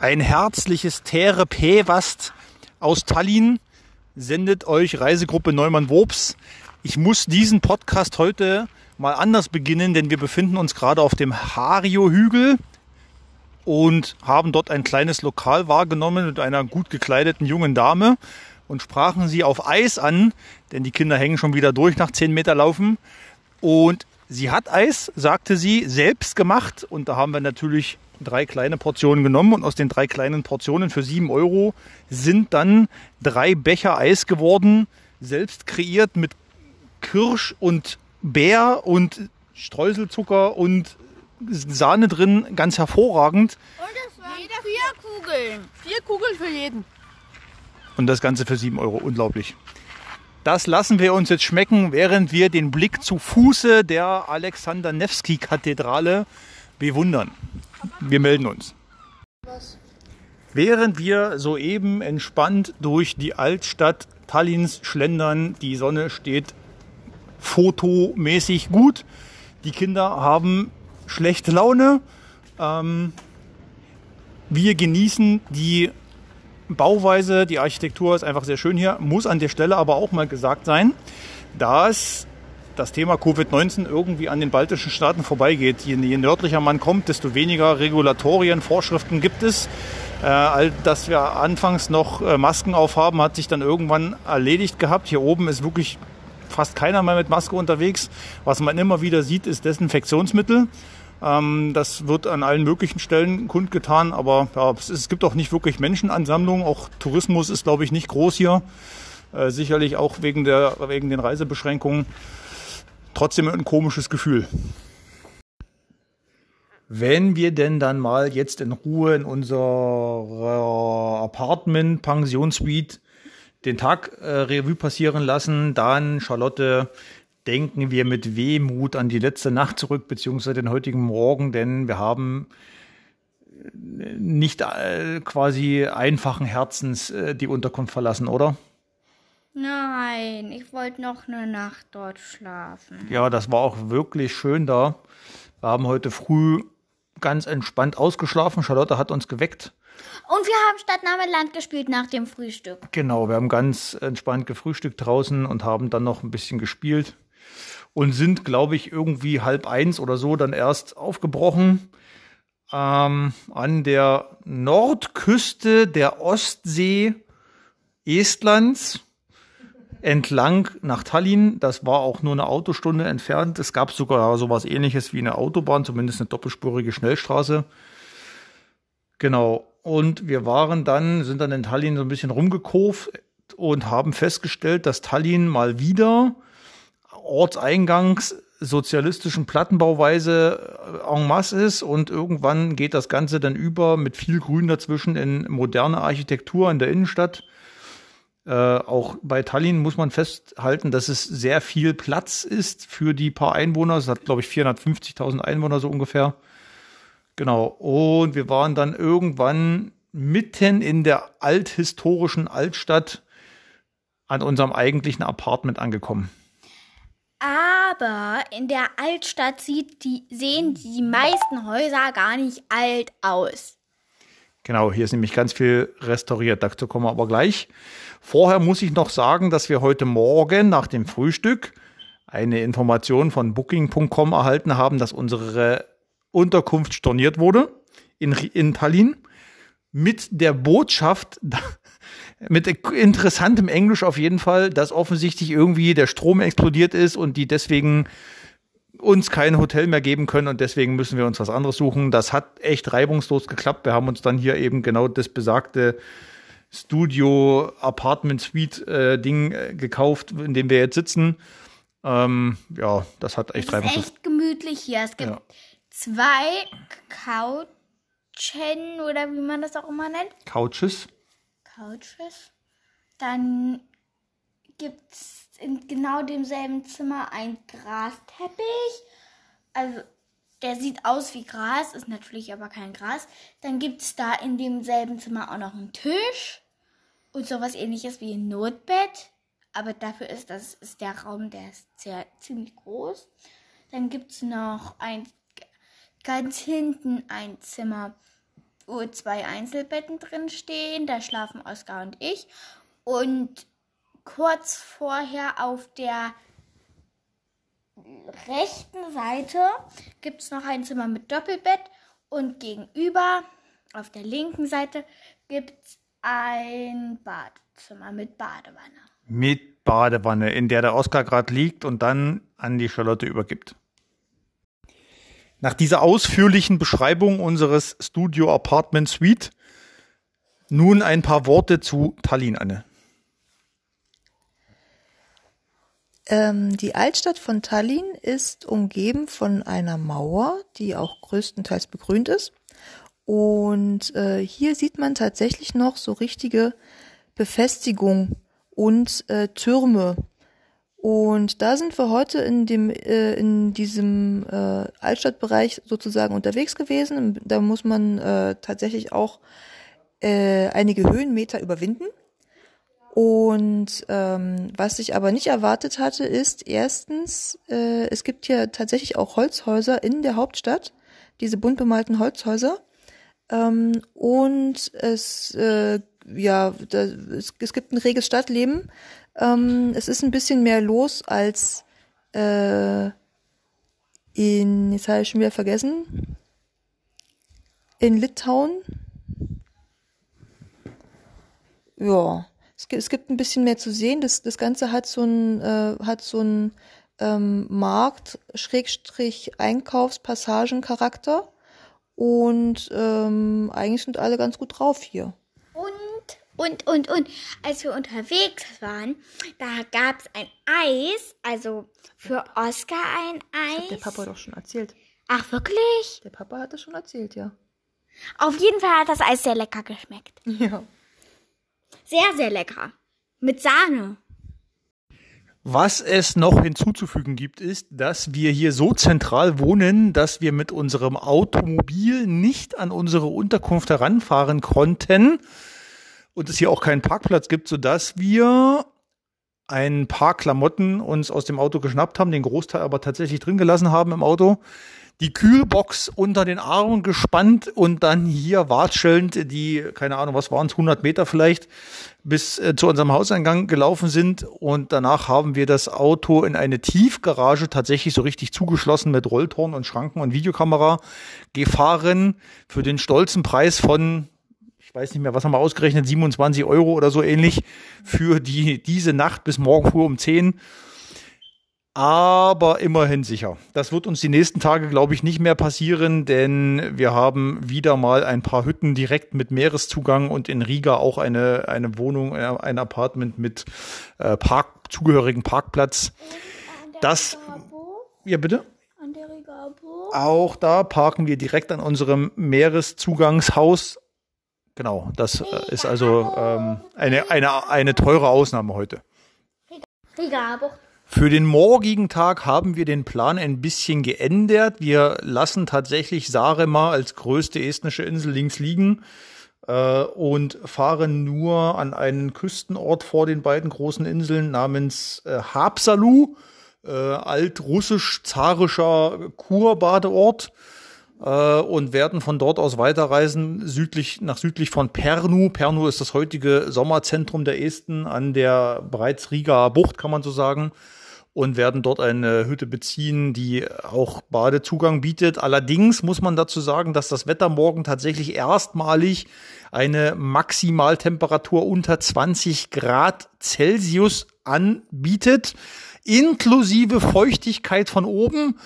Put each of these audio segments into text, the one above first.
Ein herzliches Tere Pevast aus Tallinn sendet euch Reisegruppe Neumann-Wobs. Ich muss diesen Podcast heute mal anders beginnen, denn wir befinden uns gerade auf dem Hario-Hügel und haben dort ein kleines Lokal wahrgenommen mit einer gut gekleideten jungen Dame und sprachen sie auf Eis an, denn die Kinder hängen schon wieder durch nach 10 Meter Laufen. Und sie hat Eis, sagte sie, selbst gemacht. Und da haben wir natürlich drei kleine Portionen genommen. Und aus den drei kleinen Portionen für 7 Euro sind dann drei Becher Eis geworden, selbst kreiert mit Kirsch und Bär und Streuselzucker und Sahne drin, ganz hervorragend. Und es waren vier Kugeln. Vier Kugeln für jeden. Und das Ganze für 7 Euro. Unglaublich. Das lassen wir uns jetzt schmecken, während wir den Blick zu Fuße der Alexander Nevsky Kathedrale bewundern. Wir melden uns. Während wir soeben entspannt durch die Altstadt Tallinns schlendern, die Sonne steht fotomäßig gut. Die Kinder haben schlechte Laune. Ähm, wir genießen die Bauweise, die Architektur ist einfach sehr schön hier. Muss an der Stelle aber auch mal gesagt sein, dass das Thema Covid-19 irgendwie an den baltischen Staaten vorbeigeht. Je, je, nördlicher man kommt, desto weniger Regulatorien, Vorschriften gibt es. Äh, all das wir anfangs noch äh, Masken aufhaben, hat sich dann irgendwann erledigt gehabt. Hier oben ist wirklich fast keiner mehr mit Maske unterwegs. Was man immer wieder sieht, ist Desinfektionsmittel. Ähm, das wird an allen möglichen Stellen kundgetan, aber ja, es, es, gibt auch nicht wirklich Menschenansammlungen. Auch Tourismus ist, glaube ich, nicht groß hier. Äh, sicherlich auch wegen, der, wegen den Reisebeschränkungen. Trotzdem ein komisches Gefühl. Wenn wir denn dann mal jetzt in Ruhe in unserer Apartment, Pensionsuite den Tag äh, Revue passieren lassen, dann Charlotte denken wir mit Wehmut an die letzte Nacht zurück, beziehungsweise den heutigen Morgen, denn wir haben äh, nicht äh, quasi einfachen Herzens äh, die Unterkunft verlassen, oder? Nein, ich wollte noch eine Nacht dort schlafen. Ja, das war auch wirklich schön da. Wir haben heute früh ganz entspannt ausgeschlafen. Charlotte hat uns geweckt. Und wir haben Stadtname Land gespielt nach dem Frühstück. Genau, wir haben ganz entspannt gefrühstückt draußen und haben dann noch ein bisschen gespielt und sind, glaube ich, irgendwie halb eins oder so dann erst aufgebrochen ähm, an der Nordküste der Ostsee Estlands entlang nach Tallinn. Das war auch nur eine Autostunde entfernt. Es gab sogar sowas ähnliches wie eine Autobahn, zumindest eine doppelspurige Schnellstraße. Genau. Und wir waren dann, sind dann in Tallinn so ein bisschen rumgekurvt und haben festgestellt, dass Tallinn mal wieder Ortseingangs sozialistischen Plattenbauweise äh, en masse ist und irgendwann geht das Ganze dann über mit viel Grün dazwischen in moderne Architektur in der Innenstadt. Äh, auch bei Tallinn muss man festhalten, dass es sehr viel Platz ist für die paar Einwohner. Es hat, glaube ich, 450.000 Einwohner so ungefähr. Genau. Und wir waren dann irgendwann mitten in der althistorischen Altstadt an unserem eigentlichen Apartment angekommen. Aber in der Altstadt sieht die, sehen die meisten Häuser gar nicht alt aus. Genau, hier ist nämlich ganz viel restauriert. Dazu kommen wir aber gleich. Vorher muss ich noch sagen, dass wir heute Morgen nach dem Frühstück eine Information von Booking.com erhalten haben, dass unsere Unterkunft storniert wurde in, in Tallinn mit der Botschaft, mit interessantem Englisch auf jeden Fall, dass offensichtlich irgendwie der Strom explodiert ist und die deswegen uns kein Hotel mehr geben können und deswegen müssen wir uns was anderes suchen. Das hat echt reibungslos geklappt. Wir haben uns dann hier eben genau das besagte Studio Apartment Suite äh, Ding äh, gekauft, in dem wir jetzt sitzen. Ähm, ja, das hat echt reibungslos. Es ist echt gemütlich hier. Es gibt ja. zwei Couchen oder wie man das auch immer nennt. Couches. Couches. Dann gibt es in genau demselben Zimmer ein Grasteppich. Also der sieht aus wie Gras, ist natürlich aber kein Gras. Dann gibt es da in demselben Zimmer auch noch einen Tisch und sowas ähnliches wie ein Notbett. Aber dafür ist das ist der Raum, der ist sehr ziemlich groß. Dann gibt es noch ein ganz hinten ein Zimmer, Uhr zwei Einzelbetten drin stehen. Da schlafen Oskar und ich. Und kurz vorher auf der rechten Seite gibt es noch ein Zimmer mit Doppelbett und gegenüber auf der linken Seite gibt es ein Badezimmer mit Badewanne. Mit Badewanne, in der der Oskar gerade liegt und dann an die Charlotte übergibt. Nach dieser ausführlichen Beschreibung unseres Studio Apartment Suite nun ein paar Worte zu Tallinn, Anne. Ähm, die Altstadt von Tallinn ist umgeben von einer Mauer, die auch größtenteils begrünt ist. Und äh, hier sieht man tatsächlich noch so richtige Befestigung und äh, Türme. Und da sind wir heute in dem äh, in diesem äh, Altstadtbereich sozusagen unterwegs gewesen. Da muss man äh, tatsächlich auch äh, einige Höhenmeter überwinden. Und ähm, was ich aber nicht erwartet hatte, ist erstens, äh, es gibt hier tatsächlich auch Holzhäuser in der Hauptstadt, diese bunt bemalten Holzhäuser. Ähm, und es, äh, ja, da, es, es gibt ein reges Stadtleben. Ähm, es ist ein bisschen mehr los als äh, in, jetzt habe ich schon wieder vergessen, in Litauen. Ja, es gibt, ein bisschen mehr zu sehen. Das, das Ganze hat so ein, äh, hat so ein ähm, Markt, Schrägstrich, Einkaufspassagencharakter. Und ähm, eigentlich sind alle ganz gut drauf hier. Und, und, und, und, als wir unterwegs waren, da gab es ein Eis, also für Oscar ein Das Eis. hat der Papa doch schon erzählt. Ach, wirklich? Der Papa hat das schon erzählt, ja. Auf jeden Fall hat das Eis sehr lecker geschmeckt. Ja. Sehr, sehr lecker. Mit Sahne. Was es noch hinzuzufügen gibt, ist, dass wir hier so zentral wohnen, dass wir mit unserem Automobil nicht an unsere Unterkunft heranfahren konnten und es hier auch keinen Parkplatz gibt, sodass wir ein paar Klamotten uns aus dem Auto geschnappt haben, den Großteil aber tatsächlich drin gelassen haben im Auto, die Kühlbox unter den Armen gespannt und dann hier watschelnd die, keine Ahnung, was waren es, 100 Meter vielleicht, bis äh, zu unserem Hauseingang gelaufen sind und danach haben wir das Auto in eine Tiefgarage tatsächlich so richtig zugeschlossen mit Rolltoren und Schranken und Videokamera gefahren für den stolzen Preis von ich weiß nicht mehr, was haben wir ausgerechnet, 27 Euro oder so ähnlich für die, diese Nacht bis morgen früh um 10. Aber immerhin sicher. Das wird uns die nächsten Tage, glaube ich, nicht mehr passieren, denn wir haben wieder mal ein paar Hütten direkt mit Meereszugang und in Riga auch eine, eine Wohnung, äh, ein Apartment mit äh, Park, zugehörigen Parkplatz. Das, ja bitte? An der Rigabo. Auch da parken wir direkt an unserem Meereszugangshaus. Genau, das äh, ist also ähm, eine, eine, eine teure Ausnahme heute. Rigabo. Für den morgigen Tag haben wir den Plan ein bisschen geändert. Wir lassen tatsächlich Saaremaa als größte estnische Insel links liegen äh, und fahren nur an einen Küstenort vor den beiden großen Inseln namens äh, Haapsalu, äh, altrussisch-zarischer Kurbadeort äh, und werden von dort aus weiterreisen südlich nach südlich von Pernu. Pernu ist das heutige Sommerzentrum der Esten an der bereits Riga Bucht, kann man so sagen. Und werden dort eine Hütte beziehen, die auch Badezugang bietet. Allerdings muss man dazu sagen, dass das Wetter morgen tatsächlich erstmalig eine Maximaltemperatur unter 20 Grad Celsius anbietet, inklusive Feuchtigkeit von oben.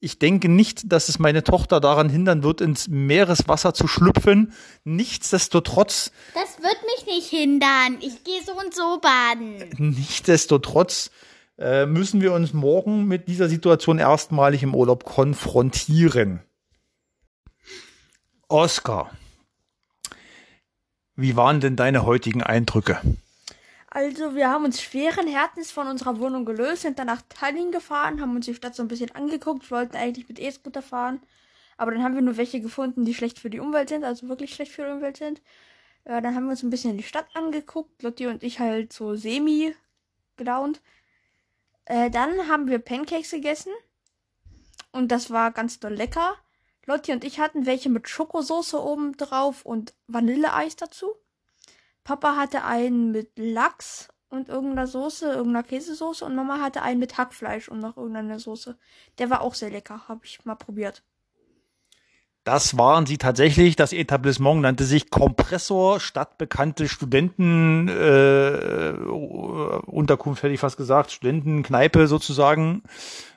Ich denke nicht, dass es meine Tochter daran hindern wird, ins Meereswasser zu schlüpfen. Nichtsdestotrotz, Das wird mich nicht hindern. Ich gehe so und so baden. nichtsdestotrotz äh, müssen wir uns morgen mit dieser Situation erstmalig im Urlaub konfrontieren. Oskar, wie waren denn deine heutigen Eindrücke? Also, wir haben uns schweren Herzens von unserer Wohnung gelöst, sind dann nach Tallinn gefahren, haben uns die Stadt so ein bisschen angeguckt, wollten eigentlich mit E-Scooter fahren. Aber dann haben wir nur welche gefunden, die schlecht für die Umwelt sind, also wirklich schlecht für die Umwelt sind. Ja, dann haben wir uns ein bisschen die Stadt angeguckt, Lotti und ich halt so semi gelaunt. Äh, dann haben wir Pancakes gegessen. Und das war ganz doll lecker. Lotti und ich hatten welche mit Schokosoße oben drauf und Vanilleeis dazu. Papa hatte einen mit Lachs und irgendeiner Soße, irgendeiner Käsesoße und Mama hatte einen mit Hackfleisch und noch irgendeiner Soße. Der war auch sehr lecker, habe ich mal probiert. Das waren sie tatsächlich. Das Etablissement nannte sich Kompressor, stadtbekannte Studenten äh, Unterkunft hätte ich fast gesagt, Studentenkneipe sozusagen.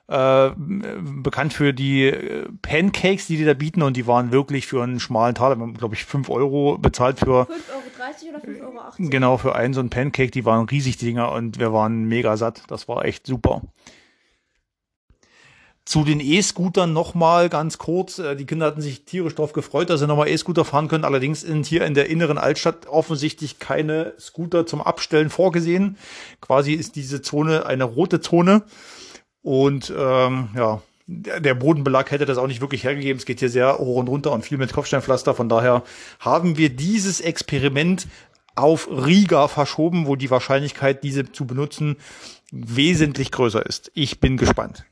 Äh, bekannt für die äh, Pancakes, die die da bieten und die waren wirklich für einen schmalen Taler, glaube ich, fünf Euro bezahlt für 5,30 Euro oder 5,80 Euro? genau für einen so einen Pancake, die waren riesig die Dinger und wir waren mega satt. Das war echt super. Zu den E-Scootern nochmal ganz kurz. Äh, Die Kinder hatten sich tierisch darauf gefreut, dass sie nochmal E-Scooter fahren können. Allerdings sind hier in der inneren Altstadt offensichtlich keine Scooter zum Abstellen vorgesehen. Quasi ist diese Zone eine rote Zone. Und ähm, ja, der der Bodenbelag hätte das auch nicht wirklich hergegeben. Es geht hier sehr hoch und runter und viel mit Kopfsteinpflaster. Von daher haben wir dieses Experiment auf Riga verschoben, wo die Wahrscheinlichkeit, diese zu benutzen, wesentlich größer ist. Ich bin gespannt.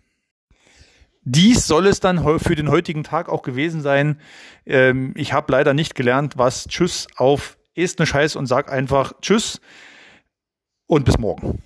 Dies soll es dann für den heutigen Tag auch gewesen sein. Ähm, ich habe leider nicht gelernt, was Tschüss auf Estnisch heißt und sag einfach Tschüss und bis morgen.